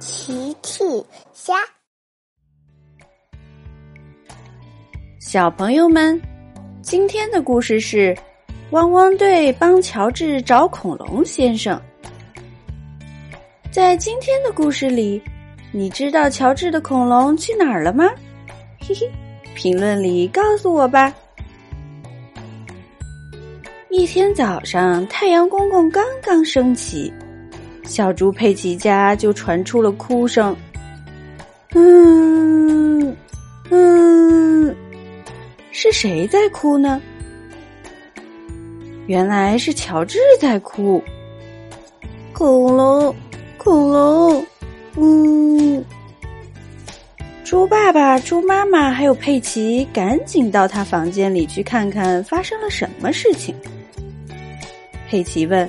奇趣虾，小朋友们，今天的故事是汪汪队帮乔治找恐龙先生。在今天的故事里，你知道乔治的恐龙去哪儿了吗？嘿嘿，评论里告诉我吧。一天早上，太阳公公刚刚升起。小猪佩奇家就传出了哭声，嗯嗯，是谁在哭呢？原来是乔治在哭。恐龙，恐龙，嗯。猪爸爸、猪妈妈还有佩奇赶紧到他房间里去看看发生了什么事情。佩奇问。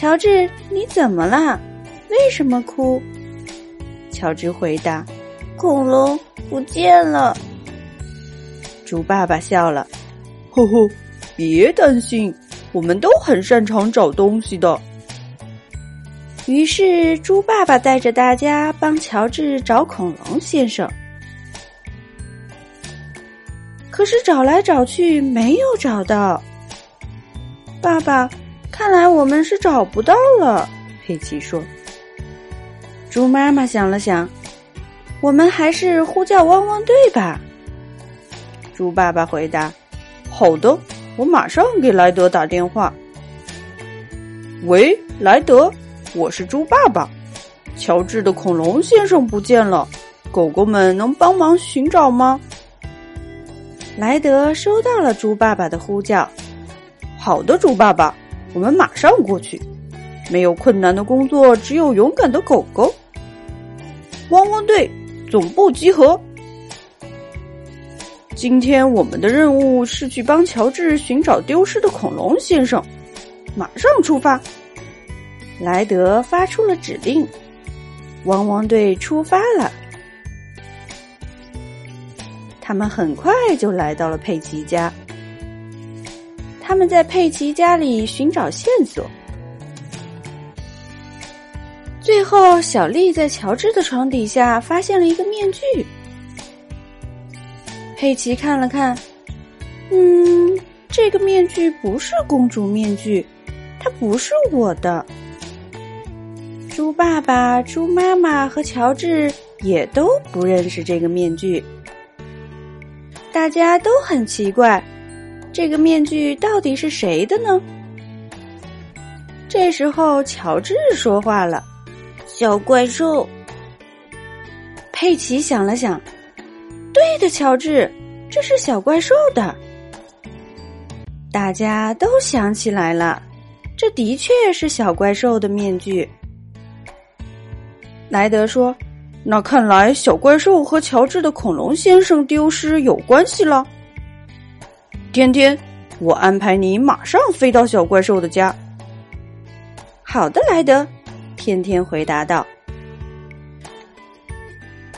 乔治，你怎么了？为什么哭？乔治回答：“恐龙不见了。”猪爸爸笑了：“呵呵，别担心，我们都很擅长找东西的。”于是，猪爸爸带着大家帮乔治找恐龙先生。可是找来找去没有找到。爸爸。看来我们是找不到了，佩奇说。猪妈妈想了想，我们还是呼叫汪汪队吧。猪爸爸回答：“好的，我马上给莱德打电话。”喂，莱德，我是猪爸爸。乔治的恐龙先生不见了，狗狗们能帮忙寻找吗？莱德收到了猪爸爸的呼叫。好的，猪爸爸。我们马上过去。没有困难的工作，只有勇敢的狗狗。汪汪队总部集合。今天我们的任务是去帮乔治寻找丢失的恐龙先生。马上出发！莱德发出了指令。汪汪队出发了。他们很快就来到了佩奇家。他们在佩奇家里寻找线索，最后小丽在乔治的床底下发现了一个面具。佩奇看了看，嗯，这个面具不是公主面具，它不是我的。猪爸爸、猪妈妈和乔治也都不认识这个面具，大家都很奇怪。这个面具到底是谁的呢？这时候，乔治说话了：“小怪兽。”佩奇想了想：“对的，乔治，这是小怪兽的。”大家都想起来了，这的确是小怪兽的面具。莱德说：“那看来小怪兽和乔治的恐龙先生丢失有关系了。”天天，我安排你马上飞到小怪兽的家。好的，莱德。天天回答道。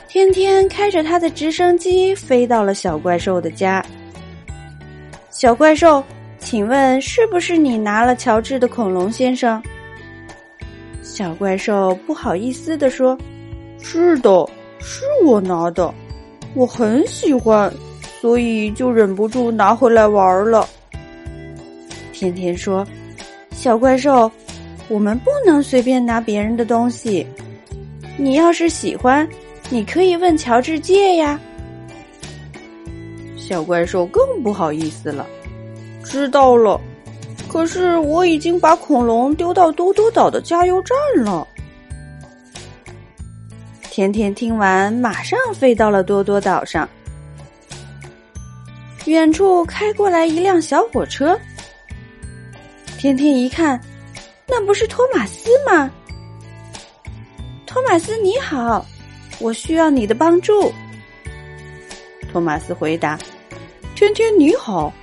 天天开着他的直升机飞到了小怪兽的家。小怪兽，请问是不是你拿了乔治的恐龙先生？小怪兽不好意思的说：“是的，是我拿的，我很喜欢。”所以就忍不住拿回来玩了。甜甜说：“小怪兽，我们不能随便拿别人的东西。你要是喜欢，你可以问乔治借呀。”小怪兽更不好意思了。知道了，可是我已经把恐龙丢到多多岛的加油站了。甜甜听完，马上飞到了多多岛上。远处开过来一辆小火车，天天一看，那不是托马斯吗？托马斯你好，我需要你的帮助。托马斯回答：“天天你好，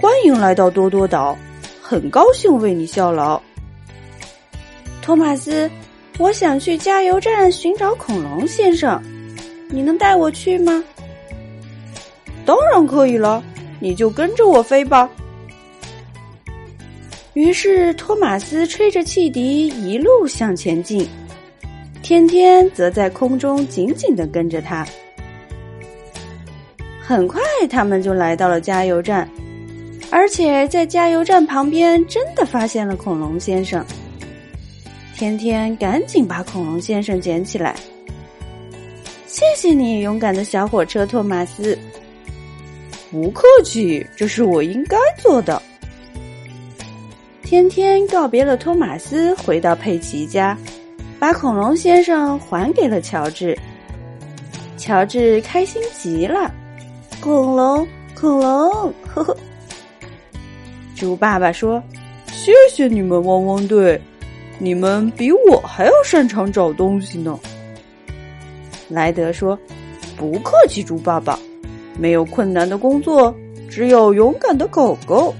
欢迎来到多多岛，很高兴为你效劳。”托马斯，我想去加油站寻找恐龙先生，你能带我去吗？当然可以了。你就跟着我飞吧。于是托马斯吹着汽笛一路向前进。天天则在空中紧紧的跟着他。很快，他们就来到了加油站，而且在加油站旁边真的发现了恐龙先生。天天赶紧把恐龙先生捡起来。谢谢你，勇敢的小火车托马斯。不客气，这是我应该做的。天天告别了托马斯，回到佩奇家，把恐龙先生还给了乔治。乔治开心极了。恐龙，恐龙，呵呵。猪爸爸说：“谢谢你们，汪汪队，你们比我还要擅长找东西呢。”莱德说：“不客气，猪爸爸。没有困难的工作，只有勇敢的狗狗。”